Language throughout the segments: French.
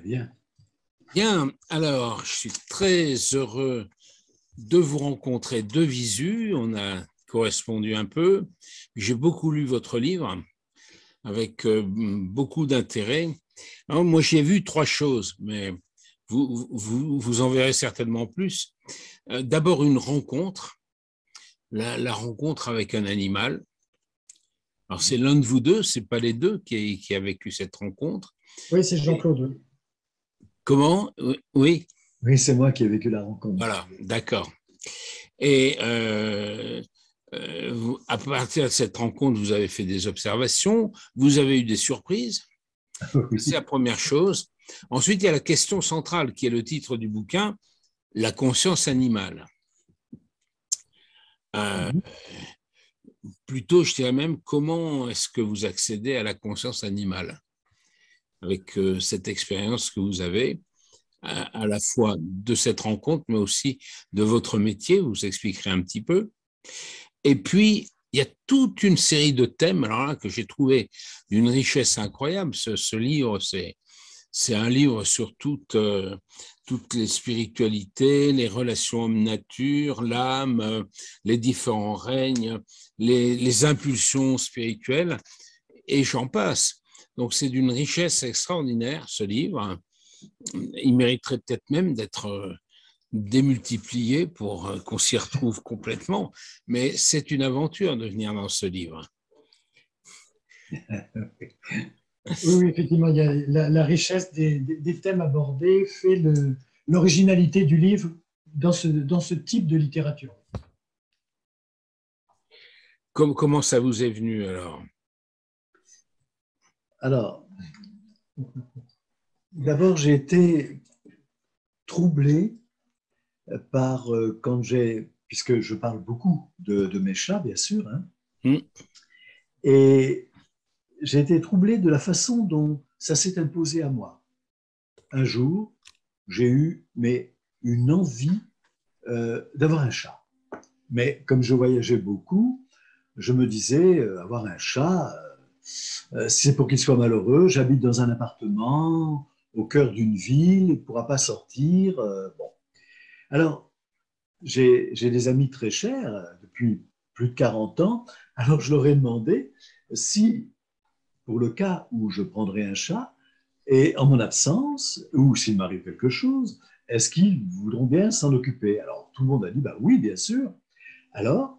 Très bien. Bien, alors, je suis très heureux de vous rencontrer de visu. On a correspondu un peu. J'ai beaucoup lu votre livre avec euh, beaucoup d'intérêt. Moi, j'ai vu trois choses, mais vous, vous, vous en verrez certainement plus. Euh, d'abord, une rencontre, la, rencontre avec un animal. Alors, c'est l'un de vous deux, c'est pas les deux qui, qui a vécu cette rencontre. Oui, c'est Jean-Claude. Comment? Oui. Oui, c'est moi qui ai vécu la rencontre. Voilà, d'accord. Et euh, euh, à partir de cette rencontre, vous avez fait des observations, vous avez eu des surprises? C'est la première chose. Ensuite, il y a la question centrale qui est le titre du bouquin, la conscience animale. Euh, mhm. plutôt, je dirais même, comment est-ce que vous accédez à la conscience animale? Avec euh, cette expérience que vous avez, à, la fois de cette rencontre, mais aussi de votre métier, vous expliquerez un petit peu. Et puis, il y a toute une série de thèmes alors là, que j'ai trouvé d'une richesse incroyable. Ce, livre, c'est, un livre sur toutes, euh, toutes les spiritualités, les relations homme-nature, l'âme, euh, les différents règnes, les impulsions spirituelles, et j'en passe. Donc c'est d'une richesse extraordinaire, ce livre. Il mériterait peut-être même d'être euh, démultiplié pour euh, qu'on s'y retrouve complètement, mais c'est une aventure de venir dans ce livre. Oui, effectivement, il y a la, richesse des, thèmes abordés fait l'originalité du livre dans ce, dans ce type de littérature. comment ça vous est venu alors? Alors, d'abord, j'ai été troublé par euh, quand j'ai, puisque je parle beaucoup de, mes chats, bien sûr, hein, mm. et j'ai été troublé de la façon dont ça s'est imposé à moi. Un jour, j'ai eu mais une envie euh, d'avoir un chat. Mais comme je voyageais beaucoup, je me disais, euh, avoir un chat, c'est pour qu'il soit malheureux. J'habite dans un appartement au cœur d'une ville, il ne pourra pas sortir. bon. Alors, j'ai des amis très chers euh, depuis plus de 40 ans, alors je leur ai demandé si, pour le cas où je prendrais un chat, et en mon absence, ou s'il m'arrive quelque chose, est-ce qu'ils voudront bien s'en occuper? Alors tout le monde a dit, bah oui, bien sûr. Alors,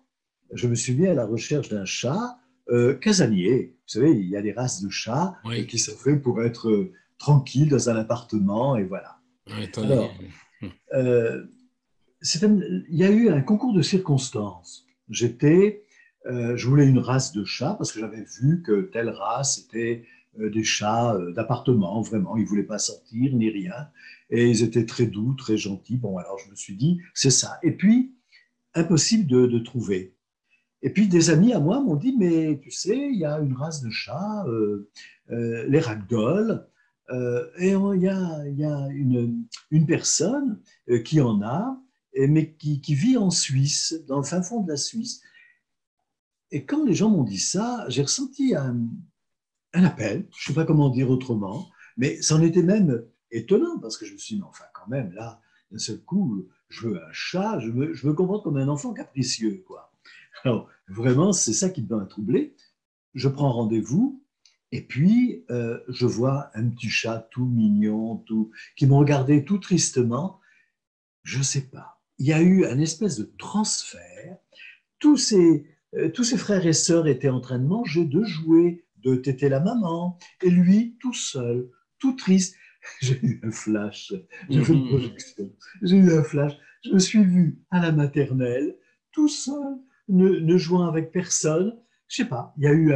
je me suis mis à la recherche d'un chat euh, casanier. Vous savez, il y a des races de chats qui sont faits pour être euh, tranquilles dans un appartement, et voilà. Alors, euh, il y a eu un concours de circonstances. J'étais, euh, je voulais une race de chats parce que j'avais vu que telle race était euh, des chats euh, d'appartement, vraiment, ils ne voulaient pas sortir ni rien. Et ils étaient très doux, très gentils. Bon, alors je me suis dit, c'est ça. Et puis, impossible de, trouver. Et puis des amis à moi m'ont dit, mais tu sais, il y a une race de chats, les ragdoll, et il y a, une, personne qui en a, mais qui, vit en Suisse, dans le fin fond de la Suisse. Et quand les gens m'ont dit ça, j'ai ressenti un, appel, je ne sais pas comment dire autrement, mais c'en était même étonnant parce que je me suis dit, mais enfin, quand même, là, d'un seul coup, je veux un chat, je veux, je veux comprendre comme un enfant capricieux, quoi. Alors, vraiment, c'est ça qui me troublé. Je prends rendez-vous et puis euh, je vois un petit chat tout mignon, tout, qui me regardait tout tristement. Je ne sais pas il y a eu un espèce de transfert. Tous ces, euh, tous ses frères et sœurs étaient en train de manger, de jouer, de téter la maman, et lui, tout seul, tout triste. J'ai eu un flash, j'ai fait une mhm. projection, j'ai eu un flash. Je me suis vu à la maternelle, tout seul, ne, jouant avec personne. Je sais pas, il y a eu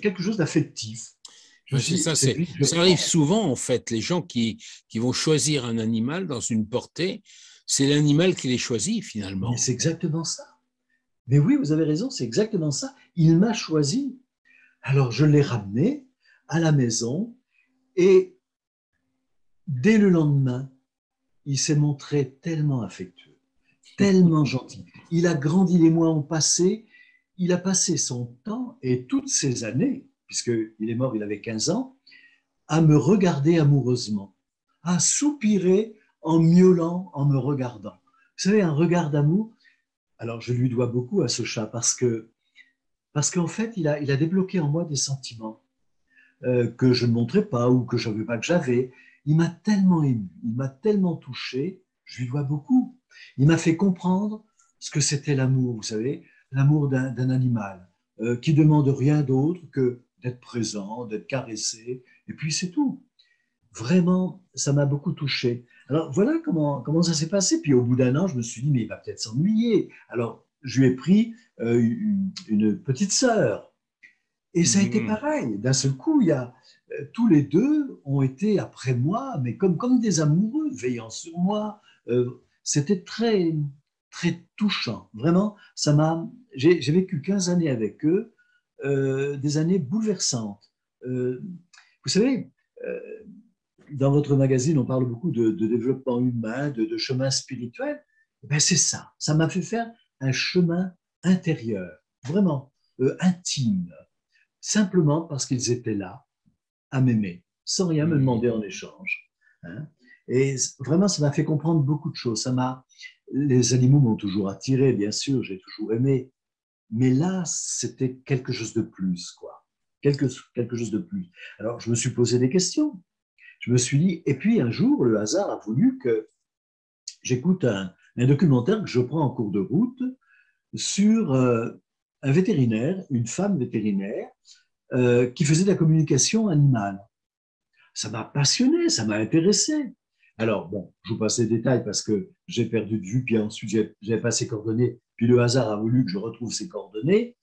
quelque chose d'affectif. ça, ça arrive souvent, en fait, les gens qui, qui vont choisir un animal dans une portée, c'est l'animal qui les choisit finalement. C'est exactement ça. Mais oui, vous avez raison, c'est exactement ça. Il m'a choisi. Alors je l'ai ramené à la maison et dès le lendemain, il s'est montré tellement affectueux, tellement gentil. Il a grandi, les mois ont passé, il a passé son temps et toutes ces années, puisqu'il est mort, il avait 15 ans, à me regarder amoureusement à soupirer en miaulant, en me regardant. Vous savez, un regard d'amour. Alors, je lui dois beaucoup à ce chat parce que, parce qu'en fait, il a, il a débloqué en moi des sentiments euh, que je ne montrais pas ou que je ne savais pas que j'avais. Il m'a tellement ému, il m'a tellement touché, je lui dois beaucoup. Il m'a fait comprendre ce que c'était l'amour, vous savez, l'amour d'un animal euh, qui demande rien d'autre que d'être présent, d'être caressé, et puis c'est tout. Vraiment, ça m'a beaucoup touché. Alors voilà comment, comment ça s'est passé. Puis au bout d'un an, je me suis dit, mais il va peut-être s'ennuyer. Alors je lui ai pris euh, une, petite sœur. Et ça a été mmh. pareil. D'un seul coup, il y a, euh, tous les deux ont été après moi, mais comme, comme des amoureux, veillant sur moi. Euh, c'était très, très touchant. Vraiment, ça m'a. J'ai vécu 15 années avec eux, des années bouleversantes. vous savez, dans votre magazine, on parle beaucoup de, développement humain, de, chemin spirituel. Ben c'est ça. Ça m'a fait faire un chemin intérieur, vraiment euh, intime, simplement parce qu'ils étaient là à m'aimer, sans rien me demander en échange. Hein. Et vraiment, ça m'a fait comprendre beaucoup de choses. Ça m'a, les animaux m'ont toujours attiré, bien sûr, j'ai toujours aimé, mais là, c'était quelque chose de plus, quoi. Quelque, quelque chose de plus. Alors, je me suis posé des questions je me suis dit, et puis un jour, le hasard a voulu que j'écoute un, documentaire que je prends en cours de route sur euh, un vétérinaire, une femme vétérinaire, euh, qui faisait de la communication animale. Ça m'a passionné, ça m'a intéressé. Alors, bon, je vous passe les détails parce que j'ai perdu de vue, puis ensuite j'ai pas ses coordonnées, puis le hasard a voulu que je retrouve ses coordonnées,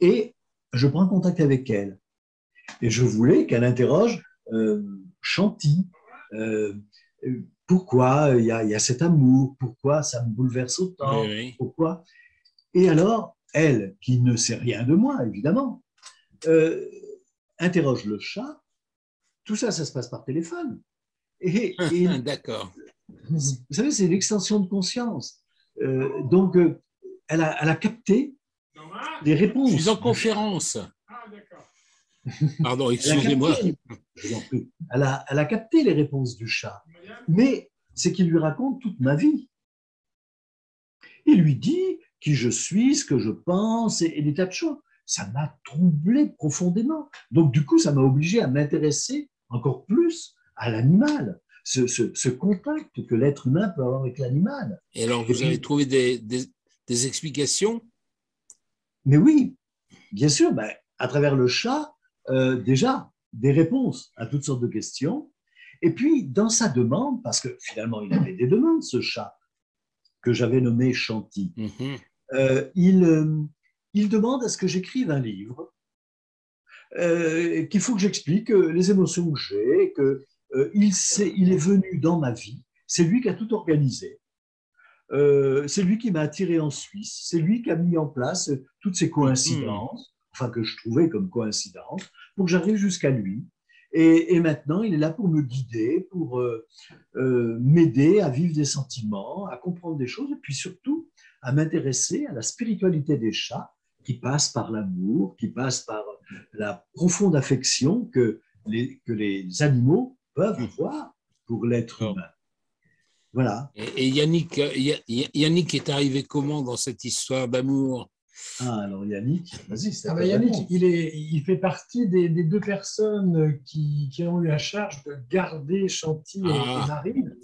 et je prends contact avec elle. Et je voulais qu'elle interroge euh, Chanty. Euh, pourquoi il y, a, cet amour? Pourquoi ça me bouleverse autant? Pourquoi? Et alors, elle, qui ne sait rien de moi, évidemment, euh, interroge le chat. Tout ça, ça se passe par téléphone. Et, D'accord. Vous savez, c'est l'extension de conscience. Euh, donc, elle a, elle, a, capté les réponses. Je suis en conférence. Ah, d'accord. Pardon, excusez-moi. Elle a, elle a capté les réponses du chat, mais c'est qu'il lui raconte toute ma vie. Il lui dit qui je suis, ce que je pense et, des tas de choses. Ça m'a troublé profondément. Donc, du coup, ça m'a obligé à m'intéresser encore plus à l'animal, ce, ce, contact que l'être humain peut avoir avec l'animal. Et alors, vous avez trouvé des, des, explications? Mais oui, bien sûr, ben, à travers le chat, euh, déjà des réponses à toutes sortes de questions. Et puis, dans sa demande, parce que finalement, il avait des demandes, ce chat, que j'avais nommé Chanty, mhm. euh, il, euh, il demande à ce que j'écrive un livre, qu'il faut que j'explique les émotions que j'ai, qu'il il est venu dans ma vie, c'est lui qui a tout organisé. c'est lui qui m'a attiré en Suisse, c'est lui qui a mis en place toutes ces coïncidences enfin que je trouvais comme coïncidence, pour que j'arrive jusqu'à lui. Et, maintenant, il est là pour me guider, pour euh, euh, m'aider à vivre des sentiments, à comprendre des choses, et puis surtout à m'intéresser à la spiritualité des chats, qui passe par l'amour, qui passe par la profonde affection que les, que les animaux peuvent avoir pour l'être humain. Voilà. Et, Yannick, Yannick est arrivé comment dans cette histoire d'amour? Ah, alors Yannick, vas-y. Ah bah Yannick, il, est, il fait partie des, deux personnes qui, qui, ont eu la charge de garder Chanty et, ah. Marine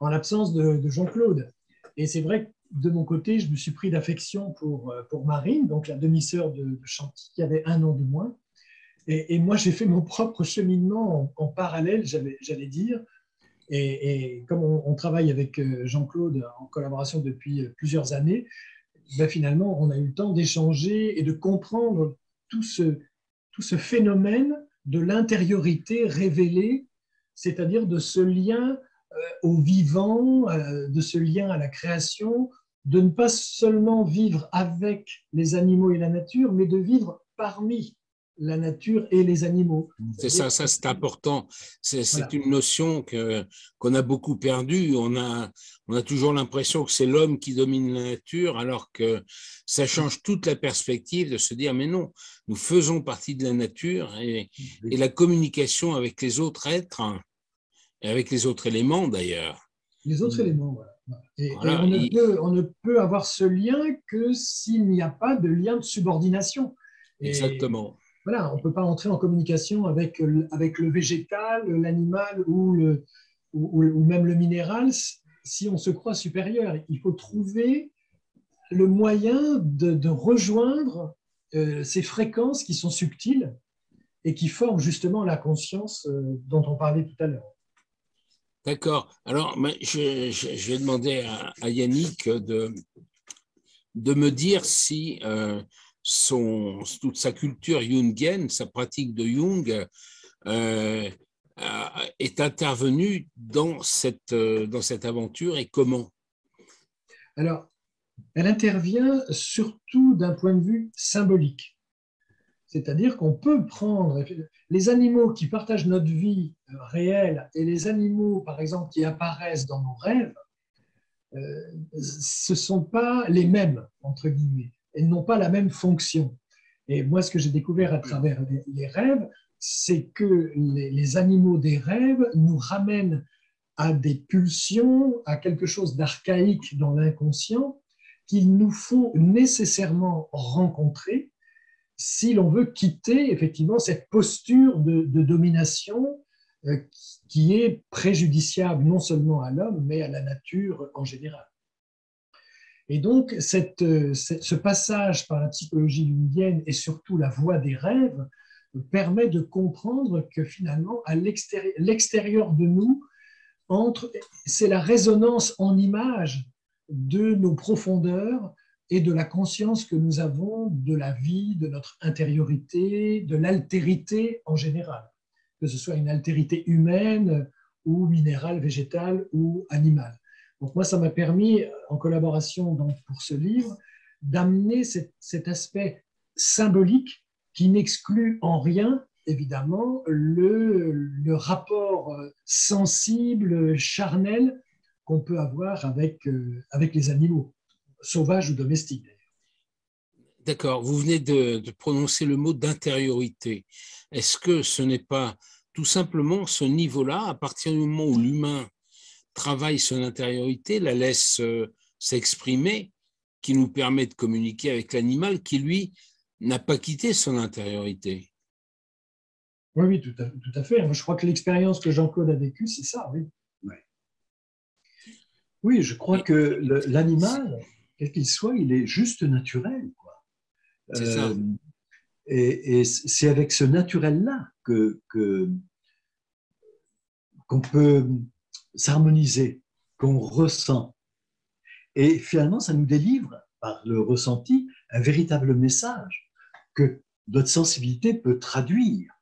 en l'absence de, Jean-Claude. Et c'est vrai que de mon côté, je me suis pris d'affection pour, pour Marine, donc la demi-sœur de, Chanty, qui avait un an de moins. Et, moi, j'ai fait mon propre cheminement en, parallèle, j'allais dire. Et, comme on travaille avec euh, Jean-Claude en collaboration depuis euh, plusieurs années, ben, finalement, on a eu le temps d'échanger et de comprendre tout ce, phénomène de l'intériorité révélée, c'est-à-dire de ce lien euh, au vivant, de ce lien à la création, de ne pas seulement vivre avec les animaux et la nature, mais de vivre parmi la nature et les animaux. C'est ça, ça c'est important. C'est une notion que qu'on a beaucoup perdue. On a on a toujours l'impression que c'est l'homme qui domine la nature, alors que ça change toute la perspective de se dire mais non, nous faisons partie de la nature et, et la communication avec les autres êtres Et avec les autres éléments d'ailleurs. Les autres éléments, voilà. Et, on, ne peut, on, ne peut, avoir ce lien que s'il n'y a pas de lien de subordination. Exactement. Voilà, on ne peut pas entrer en communication avec, avec le végétal, l'animal ou, ou, même le minéral si on se croit supérieur. Il faut trouver le moyen de, rejoindre euh, ces fréquences qui sont subtiles et qui forment justement la conscience euh, dont on parlait tout à l'heure. D'accord. Alors, je, vais demander à, Yannick de, de me dire si euh, toute sa culture jungienne, sa pratique de Jung, est intervenue dans cette, dans cette aventure et comment? Alors, elle intervient surtout d'un point de vue symbolique. C'est-à-dire qu'on peut prendre les animaux qui partagent notre vie euh, réelle et les animaux, par exemple, qui apparaissent dans nos rêves, euh, ce ne sont pas les mêmes, entre guillemets. Elles n'ont pas la même fonction. Et moi, ce que j'ai découvert à travers les, rêves, c'est que les, animaux des rêves nous ramènent à des pulsions, à quelque chose d'archaïque dans l'inconscient, qu'il nous faut nécessairement rencontrer si l'on veut quitter effectivement cette posture de, domination euh, qui est préjudiciable non seulement à l'homme, mais à la nature en général. Et donc, cette, ce passage par la psychologie jungienne et surtout la voie des rêves permet de comprendre que finalement, à l'extérieur de nous, c'est la résonance en images de nos profondeurs et de la conscience que nous avons de la vie, de notre intériorité, de l'altérité en général, que ce soit une altérité humaine ou minérale, végétale ou animale. Donc moi, ça m'a permis, en collaboration pour ce livre, d'amener cet, aspect symbolique qui n'exclut en rien, évidemment, le, rapport sensible, charnel qu'on peut avoir avec, euh, avec les animaux, sauvages ou domestiques. D'accord, vous venez de, prononcer le mot d'intériorité. Est-ce que ce n'est pas tout simplement ce niveau-là, à partir du moment où l'humain travaille son intériorité, la laisse euh, s'exprimer, qui nous permet de communiquer avec l'animal qui, lui, n'a pas quitté son intériorité Oui, oui, tout à, tout à fait. Je crois que l'expérience que Jean-Claude a vécue, c'est ça, oui. Oui, je crois que l'animal, quel qu'il soit, il est juste naturel. Euh, et, c'est avec ce naturel-là que qu'on peut s'harmoniser, qu'on ressent. Et finalement, ça nous délivre, par le ressenti, un véritable message que notre sensibilité peut traduire.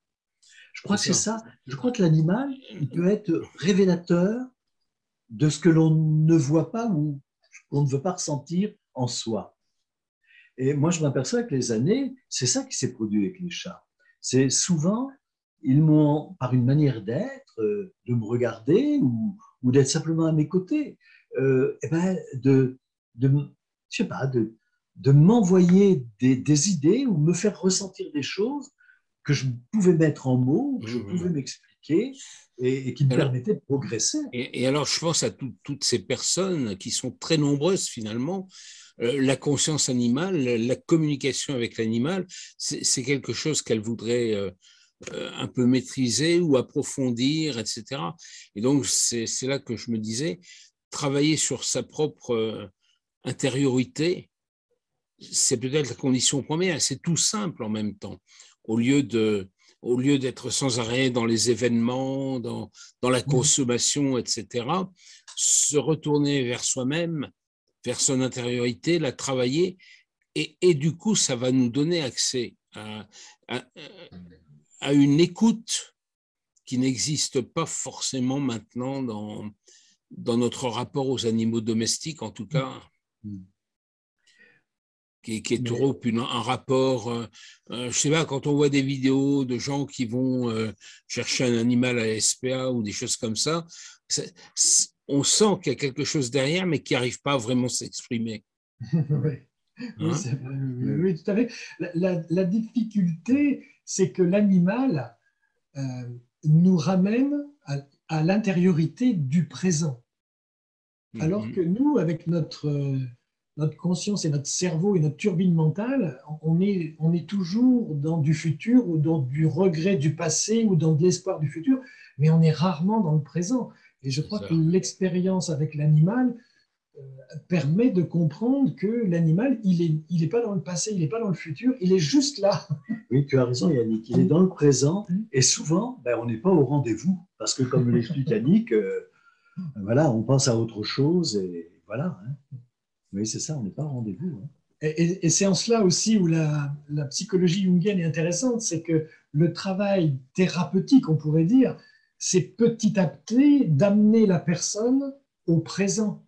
Je crois que c'est ça. Je crois que l'animal, il peut être révélateur de ce que l'on ne voit pas ou qu'on ne veut pas ressentir en soi. Et moi, je m'aperçois que les années, c'est ça qui s'est produit avec les chats. C'est souvent, ils m'ont, par une manière d'être, euh, de me regarder ou, ou d'être simplement à mes côtés, euh, et eh ben de, de, je sais pas, de, de m'envoyer des, des, idées ou me faire ressentir des choses que je pouvais mettre en mots, que je pouvais m'expliquer et, qui me permettait de progresser. Et, alors, je pense à toutes ces personnes qui sont très nombreuses finalement. Euh, la conscience animale, la communication avec l'animal, c'est quelque chose qu'elle voudrait euh, un peu maîtriser ou approfondir, etc. Et donc, c'est là que je me disais, travailler sur sa propre intériorité, c'est peut-être la condition première, c'est tout simple en même temps. Au lieu de, au lieu d'être sans arrêt dans les événements, dans, dans la mmh. consommation, etc., se retourner vers soi-même, vers son intériorité, la travailler, et, et, du coup, ça va nous donner accès à, à, une écoute qui n'existe pas forcément maintenant dans, dans notre rapport aux animaux domestiques, en tout cas. Mmh qui, est trop un rapport. Euh, euh, je sais pas, quand on voit des vidéos de gens qui vont euh, chercher un animal à SPA ou des choses comme ça, on sent qu'il y a quelque chose derrière, mais qui n'arrive pas à vraiment s'exprimer. Hein? Oui, tout à fait. La, difficulté, c'est que l'animal nous ramène, à l'intériorité du présent. Alors mhm. que nous, avec notre, notre conscience et notre cerveau et notre turbine mentale, on est, on est toujours dans du futur ou dans du regret du passé ou dans de l'espoir du futur, mais on est rarement dans le présent. Et je crois que l'expérience avec l'animal euh, permet de comprendre que l'animal, il n'est il est pas dans le passé, il n'est pas dans le futur, il est juste là. Oui, tu as raison Yannick, il est dans le présent et souvent, ben, on n'est pas au rendez-vous parce que comme l'explique Yannick, euh, voilà, on pense à autre chose et voilà. Hein. Oui, c'est ça, on n'est pas au rendez-vous. Hein. Et, c'est en cela aussi où la, psychologie jungienne est intéressante, c'est que le travail thérapeutique, on pourrait dire, c'est petit à petit d'amener la personne au présent.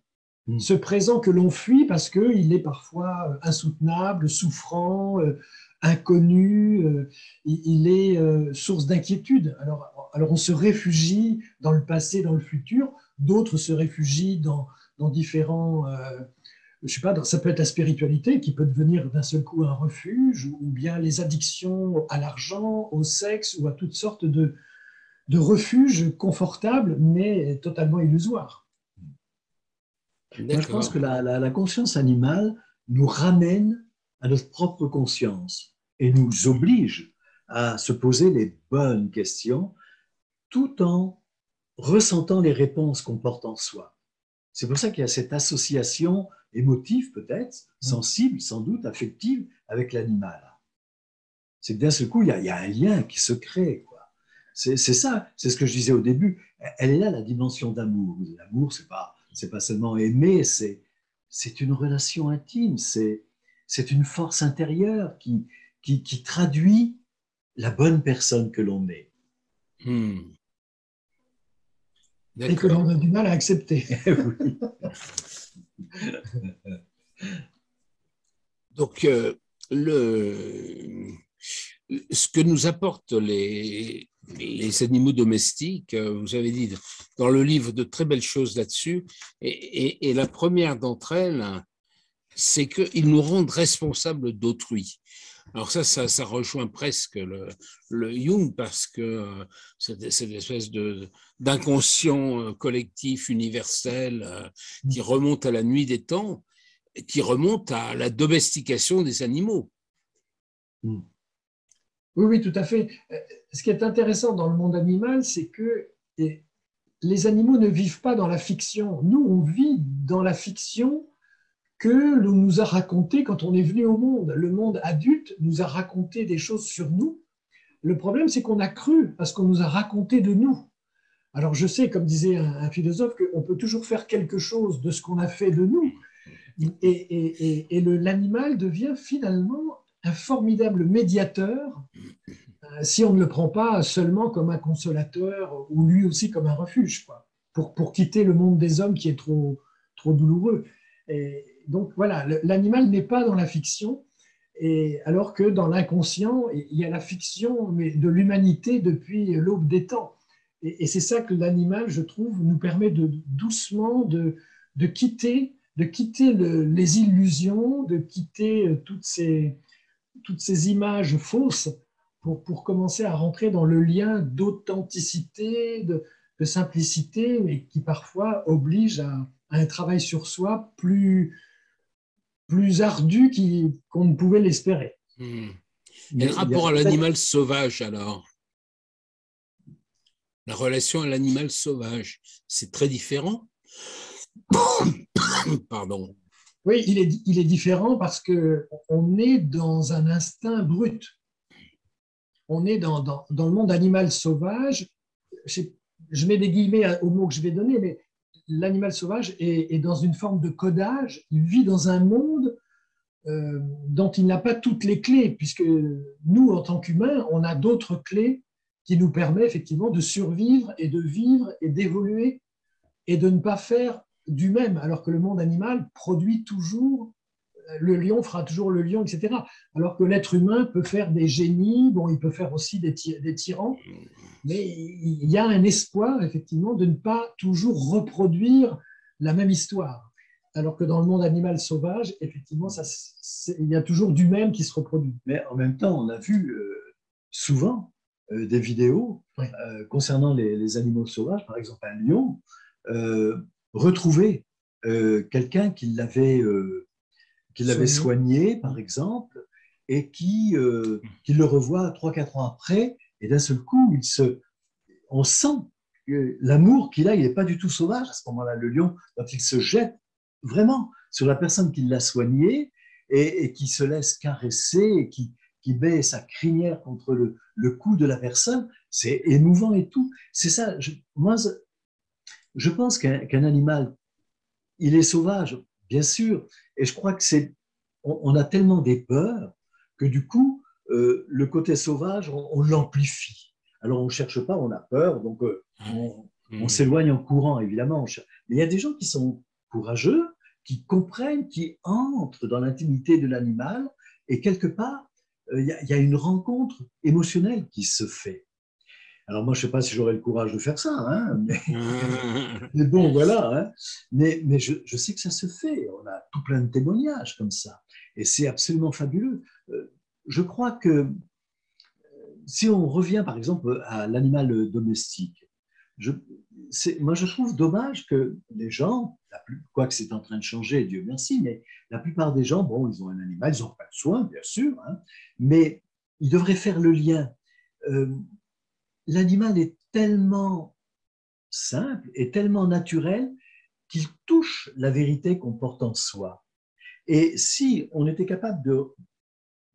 Hmm. Ce présent que l'on fuit parce qu'il est parfois insoutenable, souffrant, euh, inconnu, euh, il est euh, source d'inquiétude. Alors, on se réfugie dans le passé, dans le futur, d'autres se réfugient dans, différents je sais pas, ça peut être la spiritualité qui peut devenir d'un seul coup un refuge, ou bien les addictions à l'argent, au sexe, ou à toutes sortes de, de refuges confortables, mais totalement illusoires. Je pense que la, la, conscience animale nous ramène à notre propre conscience et nous oblige à se poser les bonnes questions tout en ressentant les réponses qu'on porte en soi. C'est pour ça qu'il y a cette association émotive peut-être, mm. sensible sans doute, affective avec l'animal. C'est que d'un seul coup, il y, a, un lien qui se crée. C'est ça, c'est ce que je disais au début. Elle est là, la dimension d'amour. L'amour, c'est pas, pas seulement aimer, c'est une relation intime, c'est une force intérieure qui, qui, traduit la bonne personne que l'on est. Hmm. Et que l'on a du mal à accepter. Donc, euh, le, ce que nous apportent les, animaux domestiques, euh, vous avez dit dans le livre de très belles choses là-dessus, et, la première d'entre elles, c'est qu'ils nous rendent responsables d'autrui. Alors ça, ça, rejoint presque le, le, Jung parce que euh, c'est cette espèce d'inconscient collectif universel qui remonte à la nuit des temps qui remonte à la domestication des animaux. Hmm. Oui, oui, tout à fait. Euh, ce qui est intéressant dans le monde animal, c'est que les animaux ne vivent pas dans la fiction. Nous, on vit dans la fiction que l'on nous a raconté quand on est venu au monde. Le monde adulte nous a raconté des choses sur nous. Le problème, c'est qu'on a cru parce qu'on nous a raconté de nous. Alors je sais, comme disait un, philosophe, qu'on peut toujours faire quelque chose de ce qu'on a fait de nous, et, et, l'animal devient finalement un formidable médiateur si on ne le prend pas seulement comme un consolateur ou lui aussi comme un refuge, quoi, pour, pour quitter le monde des hommes qui est trop, trop douloureux. Et donc voilà, l'animal n'est pas dans la fiction, et alors que dans l'inconscient, il y a la fiction de l'humanité depuis l'aube des temps. Et, c'est ça que l'animal, je trouve, nous permet de doucement de, de quitter de quitter les illusions, de quitter euh, toutes ces, toutes ces images fausses pour, pour, commencer à rentrer dans le lien d'authenticité, de, simplicité, mais qui parfois oblige à, un travail sur soi plus, plus ardu qu'on ne pouvait l'espérer. Hmm. Et le rapport à l'animal sauvage, alors? La relation à l'animal sauvage, c'est très différent? Pardon. Oui, il est, il est différent parce qu'on est dans un instinct brut. On est dans, dans, le monde animal sauvage. Je, mets des guillemets au mot que je vais donner, mais l'animal sauvage est, dans une forme de codage. Il vit dans un monde euh, dont il n'a pas toutes les clés, puisque nous, en tant qu'humains, on a d'autres clés qui nous permettent effectivement de survivre et de vivre et d'évoluer et de ne pas faire du même, alors que le monde animal produit toujours, le lion fera toujours le lion, etc. Alors que l'être humain peut faire des génies, bon, il peut faire aussi des, des tyrans, mais il y a un espoir, effectivement, de ne pas toujours reproduire la même histoire. Alors que dans le monde animal sauvage, effectivement, ça, il y a toujours du même qui se reproduit. Mais en même temps, on a vu euh, souvent des vidéos concernant les, animaux sauvages, par exemple un lion, retrouver quelqu'un qui l'avait qui l'avait soigné, par exemple, et qui, qui le revoit 3-4 ans après, et d'un seul coup, il se, on sent que l'amour qu'il a, il n'est pas du tout sauvage à ce moment-là. Le lion, quand il se jette vraiment sur la personne qui l'a soigné et, qui se laisse caresser et qui, qui met sa crinière contre le, le cou de la personne, c'est émouvant et tout. C'est ça. moi, je pense qu'un animal, il est sauvage, bien sûr, et je crois que c'est, on, a tellement des peurs que du coup, euh, le côté sauvage, on l'amplifie. Alors on ne cherche pas, on a peur, donc euh, on, mmh. s'éloigne en courant, évidemment. Mais il y a des gens qui sont courageux, qui comprennent, qui entrent dans l'intimité de l'animal, et quelque part, euh, il y, a une rencontre émotionnelle qui se fait. Alors moi, je ne sais pas si j'aurais le courage de faire ça, hein, mais, bon, voilà. Hein. Mais, mais je, je, sais que ça se fait. On a tout plein de témoignages comme ça. Et c'est absolument fabuleux. Euh, je crois que si on revient par exemple à l'animal domestique, je, moi je trouve dommage que les gens, quoique c'est en train de changer, Dieu merci, mais la plupart des gens, bon, ils ont un animal, ils n'ont pas de soin, bien sûr, hein, mais ils devraient faire le lien. Euh, l'animal est tellement simple et tellement naturel qu'il touche la vérité qu'on porte en soi. Et si on était capable de,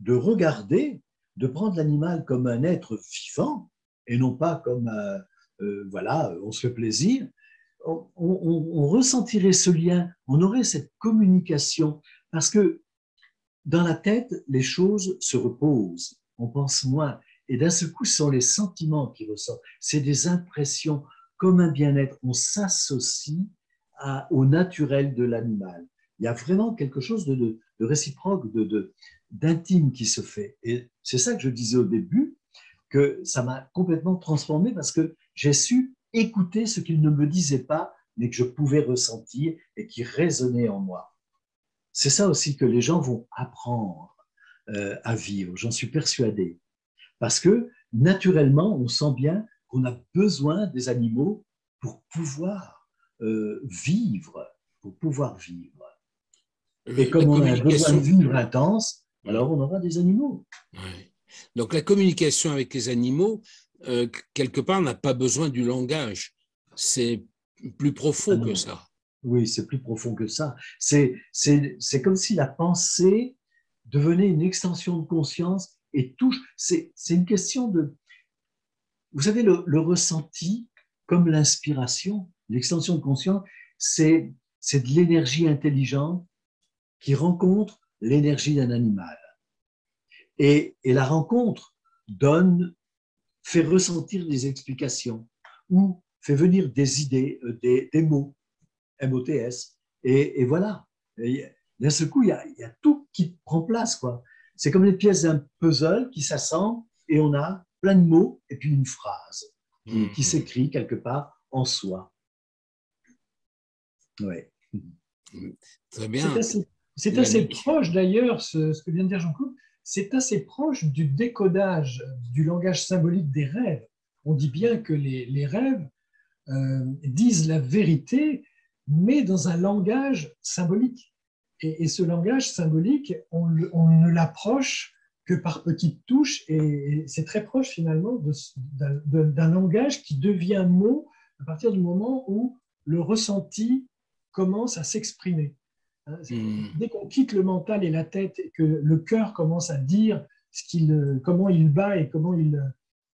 de regarder de prendre l'animal comme un être vivant et non pas comme, euh, euh, voilà, on se fait plaisir, on, ressentirait ce lien, on aurait cette communication, parce que dans la tête, les choses se reposent, on pense moins, et d'un seul coup, ce sont les sentiments qui ressortent, c'est des impressions comme un bien-être, on s'associe au naturel de l'animal. Il y a vraiment quelque chose de, de, réciproque, de, d'intime qui se fait. Et c'est ça que je disais au début, que ça m'a complètement transformé parce que j'ai su écouter ce qu'il ne me disait pas, mais que je pouvais ressentir et qui résonnait en moi. C'est ça aussi que les gens vont apprendre euh, à vivre, j'en suis persuadé. Parce que naturellement, on sent bien qu'on a besoin des animaux pour pouvoir euh, vivre, pour pouvoir vivre. Et comme on a besoin de vivre intense, alors on aura des animaux. Donc la communication avec les animaux, euh, quelque part, n'a pas besoin du langage. C'est plus profond ah que ça. Oui, c'est plus profond que ça. C'est comme si la pensée devenait une extension de conscience et touche. C'est une question de... Vous savez, le, ressenti, comme l'inspiration, l'extension de conscience, c'est de l'énergie intelligente qui rencontre l'énergie d'un animal. Et, la rencontre donne, fait ressentir des explications ou fait venir des idées, euh, des, mots, M-O-T-S. Et, voilà. D'un seul coup, il y, a, tout qui prend place. quoi. C'est comme les pièces d'un puzzle qui s'assemblent et on a plein de mots et puis une phrase qui, mmh. s'écrit quelque part en soi. Oui. Très bien. C'est assez proche d'ailleurs, ce, que vient de dire Jean-Claude, c'est assez proche du décodage du langage symbolique des rêves. On dit bien que les, rêves euh, disent la vérité, mais dans un langage symbolique. Et, ce langage symbolique, on, ne l'approche que par petites touches, et, c'est très proche finalement d'un langage qui devient mot à partir du moment où le ressenti commence à s'exprimer. Hein, hmm. Dès qu'on quitte le mental et la tête et que le cœur commence à dire ce qu'il, comment il bat et comment il,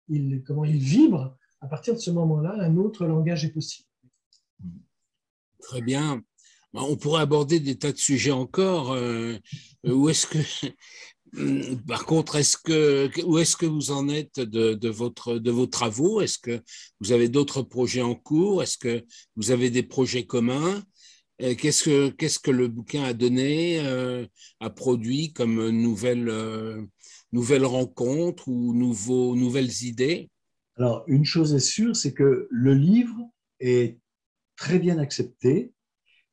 il, comment il vibre, à partir de ce moment-là, un autre langage est possible. Très bien. Bah, on pourrait aborder des tas de sujets encore. Euh, par contre, où est-ce que vous en êtes de, vos travaux? Est-ce que vous avez d'autres projets en cours? Est-ce que vous avez des projets communs? Euh, qu'est-ce que, le bouquin a donné, euh, a produit comme nouvelle, euh, nouvelle rencontre ou nouvelles idées? Alors, une chose est sûre, c'est que le livre est très bien accepté.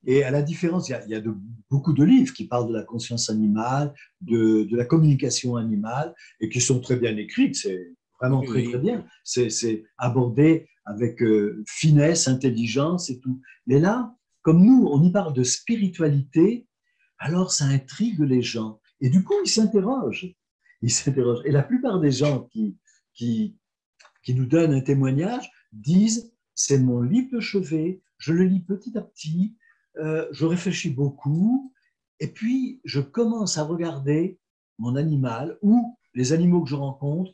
Et à la différence, il y a, il y a de, beaucoup de livres qui parlent de la conscience animale, de, de, la communication animale, et qui sont très bien écrits. C'est vraiment très très bien. C'est abordé avec euh, finesse, intelligence et tout. Mais là, comme nous, on y parle de spiritualité, alors ça intrigue les gens. Et du coup, ils s'interrogent. Ils s'interrogent. Et la plupart des gens qui, qui, qui nous donnent un témoignage disent c'est mon livre de chevet, je le lis petit à petit, euh, je réfléchis beaucoup, et puis je commence à regarder mon animal ou les animaux que je rencontre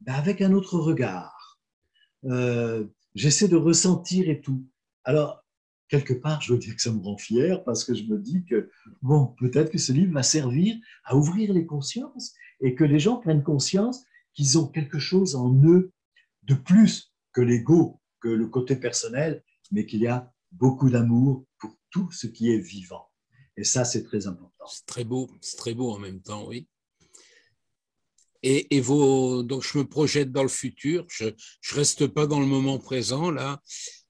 ben, avec un autre regard. Euh, j'essaie de ressentir et tout. Alors, quelque part, je veux dire que ça me rend fier parce que je me dis que, bon, peut-être que ce livre va servir à ouvrir les consciences et que les gens prennent conscience qu'ils ont quelque chose en eux de plus que l'ego, que le côté personnel, mais qu'il y a beaucoup d'amour pour tout ce qui est vivant. Et ça, c'est très important. C'est très beau, c'est très beau en même temps, oui. Et, vos, donc je me projette dans le futur, je ne reste pas dans le moment présent, là.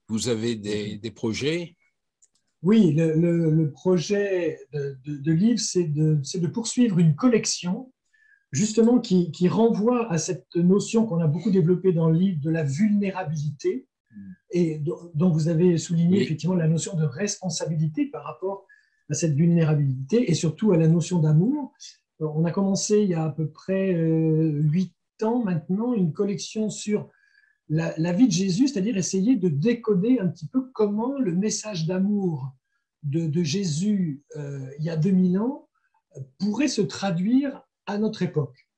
Vous avez des, des projets? Oui, le, le, projet de, de, livre, c'est de, de, poursuivre une collection justement qui, qui, renvoie à cette notion qu'on a beaucoup développée dans le livre de la vulnérabilité et dont vous avez souligné effectivement la notion de responsabilité par rapport à cette vulnérabilité et surtout à la notion d'amour. On a commencé il y a à peu près euh, huit ans maintenant une collection sur la, vie de Jésus, c'est-à-dire essayer de décoder un petit peu comment le message d'amour de, Jésus euh, il y a 2000 ans pourrait se traduire à notre époque.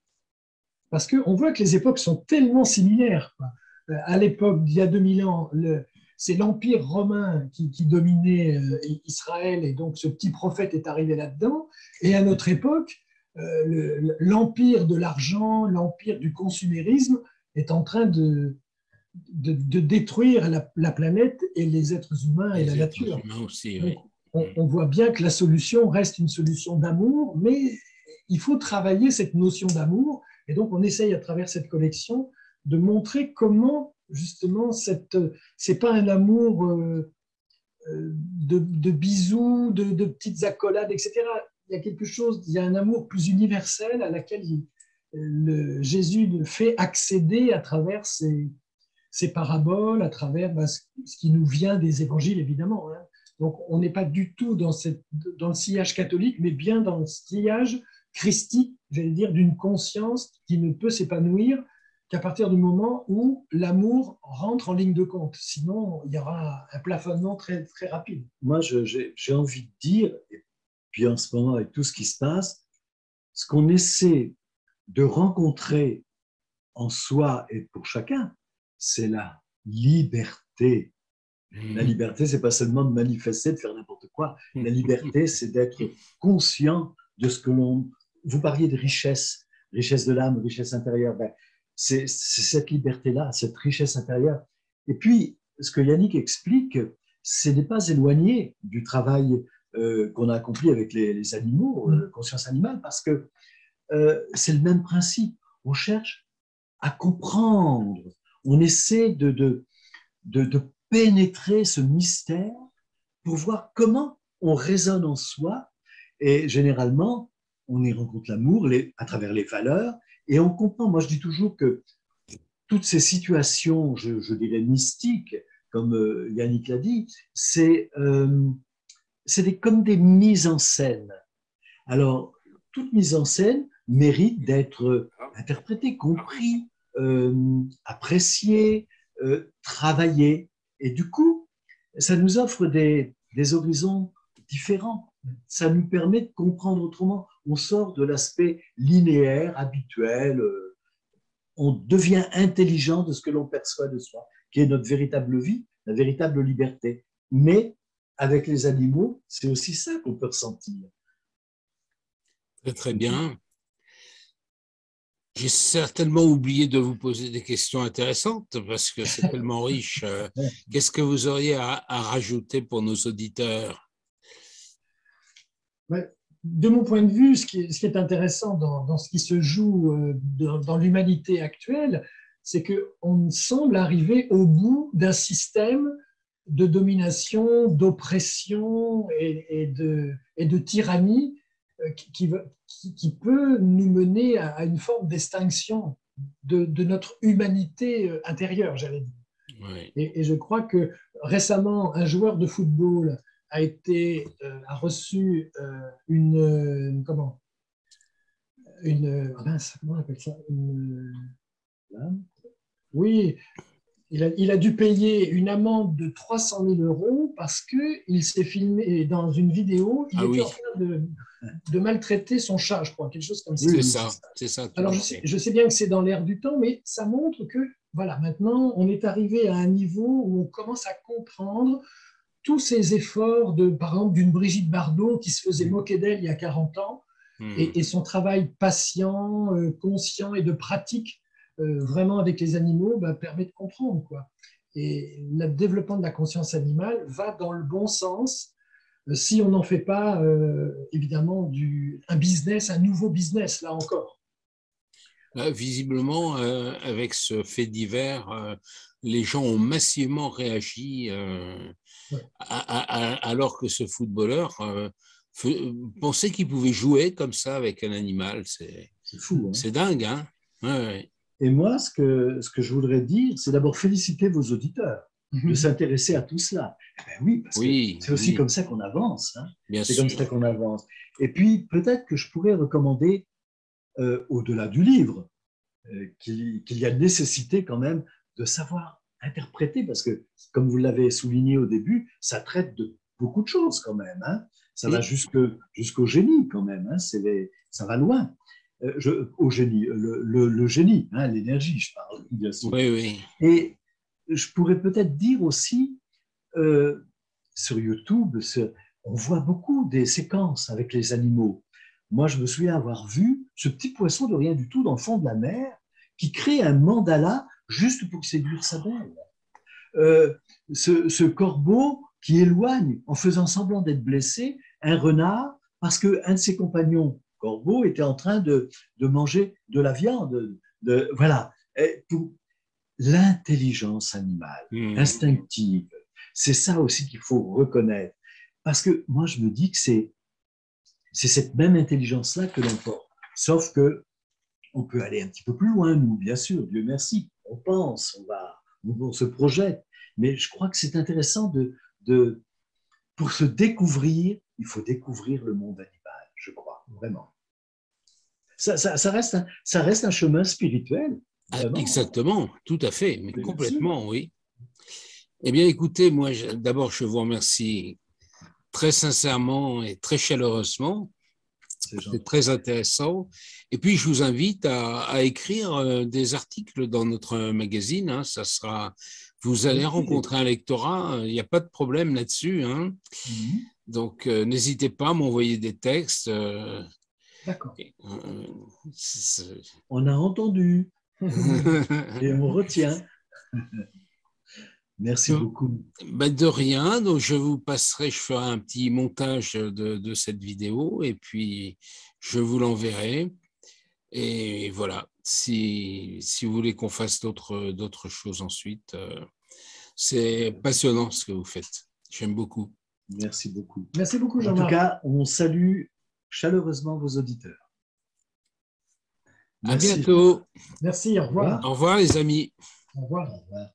Parce qu'on voit que les époques sont tellement similaires. Euh, à l'époque d'il y a 2000 ans, c'est l'Empire romain qui, dominait euh, Israël et donc ce petit prophète est arrivé là-dedans. Et à notre époque, euh, l'empire de l'argent, l'empire du consumérisme est en train de, de, détruire la, planète et les êtres humains et la nature. Aussi, on, on, voit bien que la solution reste une solution d'amour, mais il faut travailler cette notion d'amour. Et donc, on essaye à travers cette collection de montrer comment, justement, cette, c'est pas un amour euh, euh, de, bisous, de, petites accolades, etc. Il y a quelque chose, il y a un amour plus universel à laquelle le, Jésus fait accéder à travers ses, paraboles, à travers bah, ce, qui nous vient des évangiles, évidemment. Hein. Donc, on n'est pas du tout dans, cette, dans le sillage catholique, mais bien dans le sillage christique, j'allais dire, d'une conscience qui ne peut s'épanouir qu'à partir du moment où l'amour rentre en ligne de compte. Sinon, il y aura un plafonnement très, très rapide. Moi, j'ai envie de dire, et puis en ce moment, avec tout ce qui se passe, ce qu'on essaie de rencontrer en soi et pour chacun, c'est la liberté. La mmh. liberté, c'est pas seulement de manifester, de faire n'importe quoi. La liberté, c'est d'être conscient de ce que l'on vous parliez de richesse, richesse de l'âme, richesse intérieure. Ben, c'est cette liberté-là, cette richesse intérieure. Et puis, ce que Yannick explique, ce n'est pas éloigné du travail euh, qu'on a accompli avec les, animaux, euh, conscience animale, parce que euh, c'est le même principe. On cherche à comprendre, on essaie de, de, de pénétrer ce mystère pour voir comment on résonne en soi. Et généralement, on y rencontre l'amour à travers les valeurs, et on comprend. Moi, je dis toujours que toutes ces situations, je, dirais mystiques, comme euh, Yannick l'a dit, c'est euh, comme des mises en scène. Alors, toute mise en scène mérite d'être interprétée, compris, euh, appréciée, euh, travaillée. Et du coup, ça nous offre des, des horizons différents. Ça nous permet de comprendre autrement on sort de l'aspect linéaire, habituel, euh, on devient intelligent de ce que l'on perçoit de soi, qui est notre véritable vie, la véritable liberté. Mais avec les animaux, c'est aussi ça qu'on peut ressentir. Très, très bien. J'ai certainement oublié de vous poser des questions intéressantes parce que c'est tellement riche. Euh, qu'est-ce que vous auriez à, rajouter pour nos auditeurs? De mon point de vue, ce qui est, intéressant dans, ce qui se joue euh, dans, l'humanité actuelle, c'est qu'on semble arriver au bout d'un système de domination, d'oppression et, de, tyrannie euh, qui, peut nous mener à une forme d'extinction de, notre humanité euh, intérieure, j'allais dire. Et, je crois que récemment, un joueur de football a été euh, a reçu une comment? Une comment on appelle ça? Oui il a, dû payer une amende de 300 000 euros parce qu'il s'est filmé dans une vidéo, il ah était en train de, maltraiter son chat, je crois, quelque chose comme ça. C'est ça, c'est ça. Alors je sais, je sais, bien que c'est dans l'air du temps, mais ça montre que, voilà, maintenant, on est arrivé à un niveau où on commence à comprendre tous ces efforts, de, par exemple, d'une Brigitte Bardot qui se faisait moquer d'elle il y a 40 ans, hmm. et, son travail patient, euh, conscient et de pratique euh, vraiment avec les animaux bah, permet de comprendre. Quoi. Et le développement de la conscience animale va dans le bon sens euh, si on n'en fait pas, euh, évidemment, du, un business, un nouveau business, là encore. Visiblement, avec ce fait divers, les gens ont massivement réagi alors que ce footballeur pensait qu'il pouvait jouer comme ça avec un animal. C'est fou. Hein. C'est dingue, hein ouais. Et moi, ce que, ce que je voudrais dire, c'est d'abord féliciter vos auditeurs de mhm. s'intéresser à tout cela. Eh ben oui, parce que c'est aussi comme ça qu'on avance. Hein. C'est comme ça qu'on avance. Et puis, peut-être que je pourrais recommander, euh, au-delà du livre, euh, qu'il y a nécessité quand même de savoir interpréter, parce que, comme vous l'avez souligné au début, ça traite de beaucoup de choses quand même. Hein. Ça va jusqu'au génie quand même. Hein. ça va loin. Euh, je, au génie, le, génie, hein, l'énergie, je parle, bien sûr. Oui, oui. Et je pourrais peut-être dire aussi, euh, sur YouTube, on voit beaucoup des séquences avec les animaux. Moi, je me souviens avoir vu ce petit poisson de rien du tout dans le fond de la mer qui crée un mandala juste pour séduire sa belle. Euh, ce, ce, corbeau qui éloigne, en faisant semblant d'être blessé, un renard parce qu'un de ses compagnons corbeau était en train de, manger de la viande. De, voilà. pour l'intelligence animale, mmh. instinctive, c'est ça aussi qu'il faut reconnaître. Parce que moi, je me dis que c'est, c'est cette même intelligence-là que l'on porte. Sauf que on peut aller un petit peu plus loin, nous, bien sûr, Dieu merci. On pense, on va, on, se projette. Mais je crois que c'est intéressant de, de, pour se découvrir, il faut découvrir le monde animal, je crois, vraiment ça, reste, un, ça reste un chemin spirituel. Ah, exactement, tout à fait, mais complètement, oui. Eh bien, écoutez, moi, d'abord, je vous remercie très sincèrement et très chaleureusement. C'est très intéressant. Et puis, je vous invite à, écrire euh, des articles dans notre magazine. Hein. Ça sera, vous allez rencontrer un lectorat. Il n'y a pas de problème là-dessus. Hein. Mhm. Donc, euh, n'hésitez pas à m'envoyer des textes. Euh, D'accord. On a entendu et on retient. Merci beaucoup. Ben de rien. Donc je vous passerai, je ferai un petit montage de, cette vidéo et puis je vous l'enverrai. Et voilà, si, si vous voulez qu'on fasse d'autres choses ensuite, euh, c'est passionnant ce que vous faites. J'aime beaucoup. Merci beaucoup. Merci beaucoup, Jean-Marc. En tout cas, on salue chaleureusement vos auditeurs. À bientôt. Merci, au revoir. Au revoir les amis. Au revoir. Au revoir.